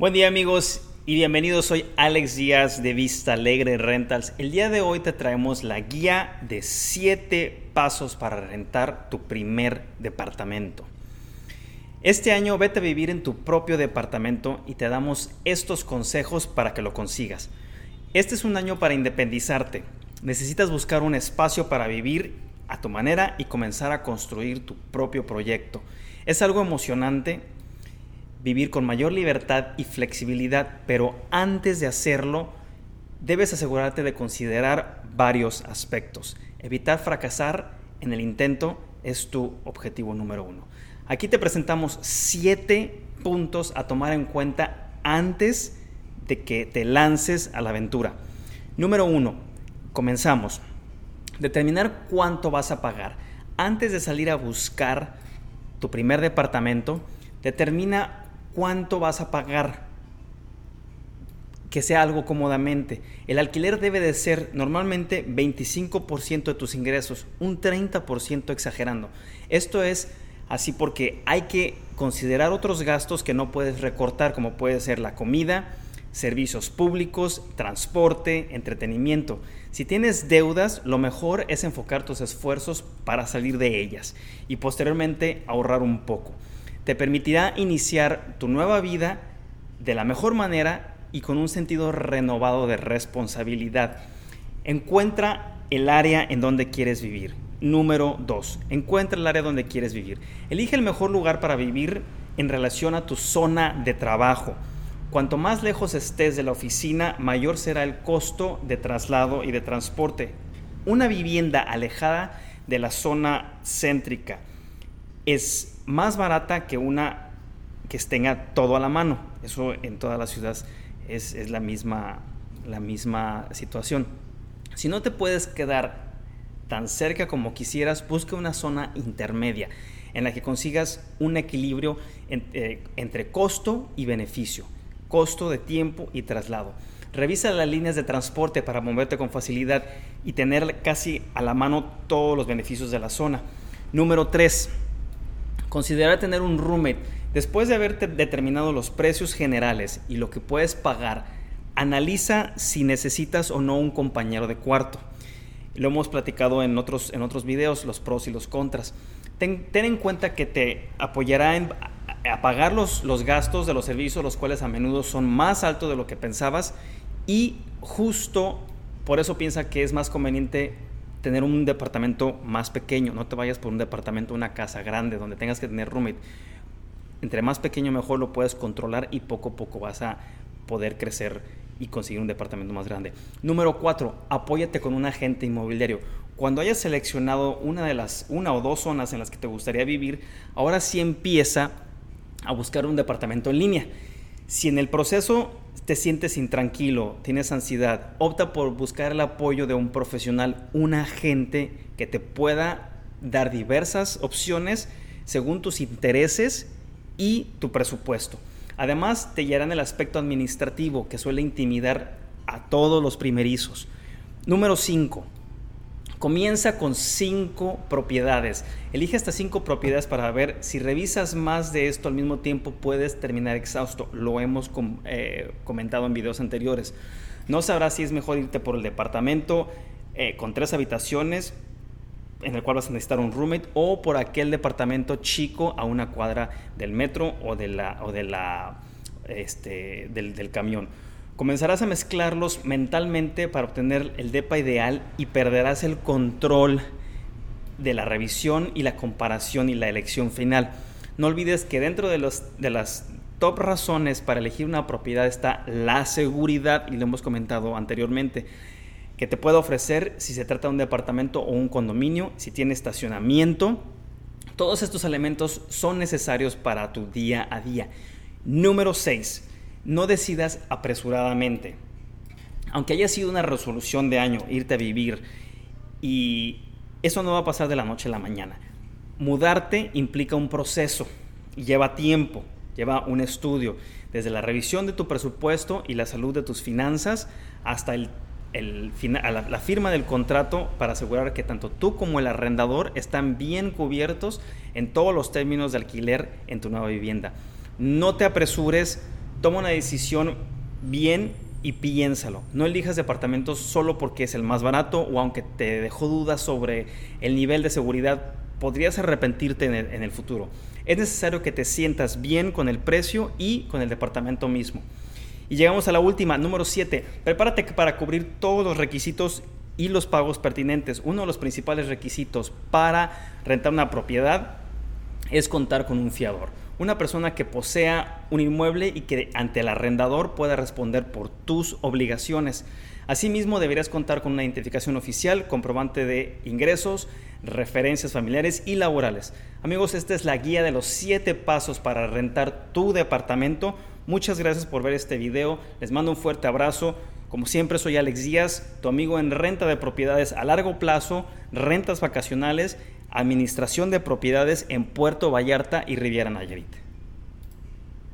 Buen día amigos y bienvenidos. Soy Alex Díaz de Vista Alegre Rentals. El día de hoy te traemos la guía de 7 pasos para rentar tu primer departamento. Este año vete a vivir en tu propio departamento y te damos estos consejos para que lo consigas. Este es un año para independizarte. Necesitas buscar un espacio para vivir a tu manera y comenzar a construir tu propio proyecto. Es algo emocionante vivir con mayor libertad y flexibilidad, pero antes de hacerlo, debes asegurarte de considerar varios aspectos. Evitar fracasar en el intento es tu objetivo número uno. Aquí te presentamos siete puntos a tomar en cuenta antes de que te lances a la aventura. Número uno, comenzamos. Determinar cuánto vas a pagar. Antes de salir a buscar tu primer departamento, determina cuánto vas a pagar. Que sea algo cómodamente. El alquiler debe de ser normalmente 25% de tus ingresos, un 30% exagerando. Esto es así porque hay que considerar otros gastos que no puedes recortar, como puede ser la comida, servicios públicos, transporte, entretenimiento. Si tienes deudas, lo mejor es enfocar tus esfuerzos para salir de ellas y posteriormente ahorrar un poco te permitirá iniciar tu nueva vida de la mejor manera y con un sentido renovado de responsabilidad. Encuentra el área en donde quieres vivir. Número 2. Encuentra el área donde quieres vivir. Elige el mejor lugar para vivir en relación a tu zona de trabajo. Cuanto más lejos estés de la oficina, mayor será el costo de traslado y de transporte. Una vivienda alejada de la zona céntrica es más barata que una que tenga todo a la mano. Eso en todas las ciudades es, la, misma, la misma situación. Si no te puedes quedar tan cerca como quisieras, busca una zona intermedia en la que consigas un equilibrio eh, entre costo y beneficio, costo de tiempo y traslado. Revisa las líneas de transporte para moverte con facilidad y tener casi a la mano todos los beneficios de la zona. Número 3 Considera tener un roommate. Después de haber determinado los precios generales y lo que puedes pagar, analiza si necesitas o no un compañero de cuarto. Lo hemos platicado en otros, en otros videos, los pros y los contras. Ten, en cuenta que te apoyará en, a pagar los, los gastos de los servicios, los cuales a menudo son más altos de lo que pensabas y justo por eso piensa que es más conveniente tener un departamento más pequeño, no te vayas por un departamento, una casa grande donde tengas que tener roommate. Entre más pequeño mejor lo puedes controlar y poco a poco vas a poder crecer y conseguir un departamento más grande. Número cuatro, apóyate con un agente inmobiliario. Cuando hayas seleccionado una de las una o dos zonas en las que te gustaría vivir, ahora sí empieza a buscar un departamento en línea. Si en el proceso te sientes intranquilo, tienes ansiedad, opta por buscar el apoyo de un profesional, un agente que te pueda dar diversas opciones según tus intereses y tu presupuesto. Además, te guiarán el aspecto administrativo que suele intimidar a todos los primerizos. Número 5. Comienza con cinco propiedades. Elige estas cinco propiedades para ver si revisas más de esto al mismo tiempo puedes terminar exhausto. Lo hemos eh, comentado en videos anteriores. No sabrás si es mejor irte por el departamento eh, con tres habitaciones en el cual vas a necesitar un roommate o por aquel departamento chico a una cuadra del metro o de la, o de la este, del camión. Comenzarás a mezclarlos mentalmente para obtener el DEPA ideal y perderás el control de la revisión y la comparación y la elección final. No olvides que dentro de, los, de las top razones para elegir una propiedad está la seguridad, y lo hemos comentado anteriormente, que te puede ofrecer si se trata de un departamento o un condominio, si tiene estacionamiento. Todos estos elementos son necesarios para tu día a día. Número 6 no decidas apresuradamente. Aunque haya sido una resolución de año irte a vivir y eso no va a pasar de la noche a la mañana. Mudarte implica un proceso, lleva tiempo, lleva un estudio, desde la revisión de tu presupuesto y la salud de tus finanzas hasta el, la, firma del contrato para asegurar que tanto tú como el arrendador están bien cubiertos en todos los términos de alquiler en tu nueva vivienda. No te apresures Toma una decisión bien y piénsalo. No elijas departamentos solo porque es el más barato o aunque te dejó dudas sobre el nivel de seguridad, podrías arrepentirte en el, futuro. Es necesario que te sientas bien con el precio y con el departamento mismo. Y llegamos a la última, número 7. Prepárate para cubrir todos los requisitos y los pagos pertinentes. Uno de los principales requisitos para rentar una propiedad es contar con un fiador. Una persona que posea un inmueble y que ante el arrendador pueda responder por tus obligaciones. Asimismo, deberías contar con una identificación oficial, comprobante de ingresos, referencias familiares y laborales. Amigos, esta es la guía de los 7 pasos para rentar tu departamento. Muchas gracias por ver este video. Les mando un fuerte abrazo. Como siempre, soy Alex Díaz, tu amigo en renta de propiedades a largo plazo, rentas vacacionales administración de propiedades en Puerto Vallarta y Riviera Nayarit.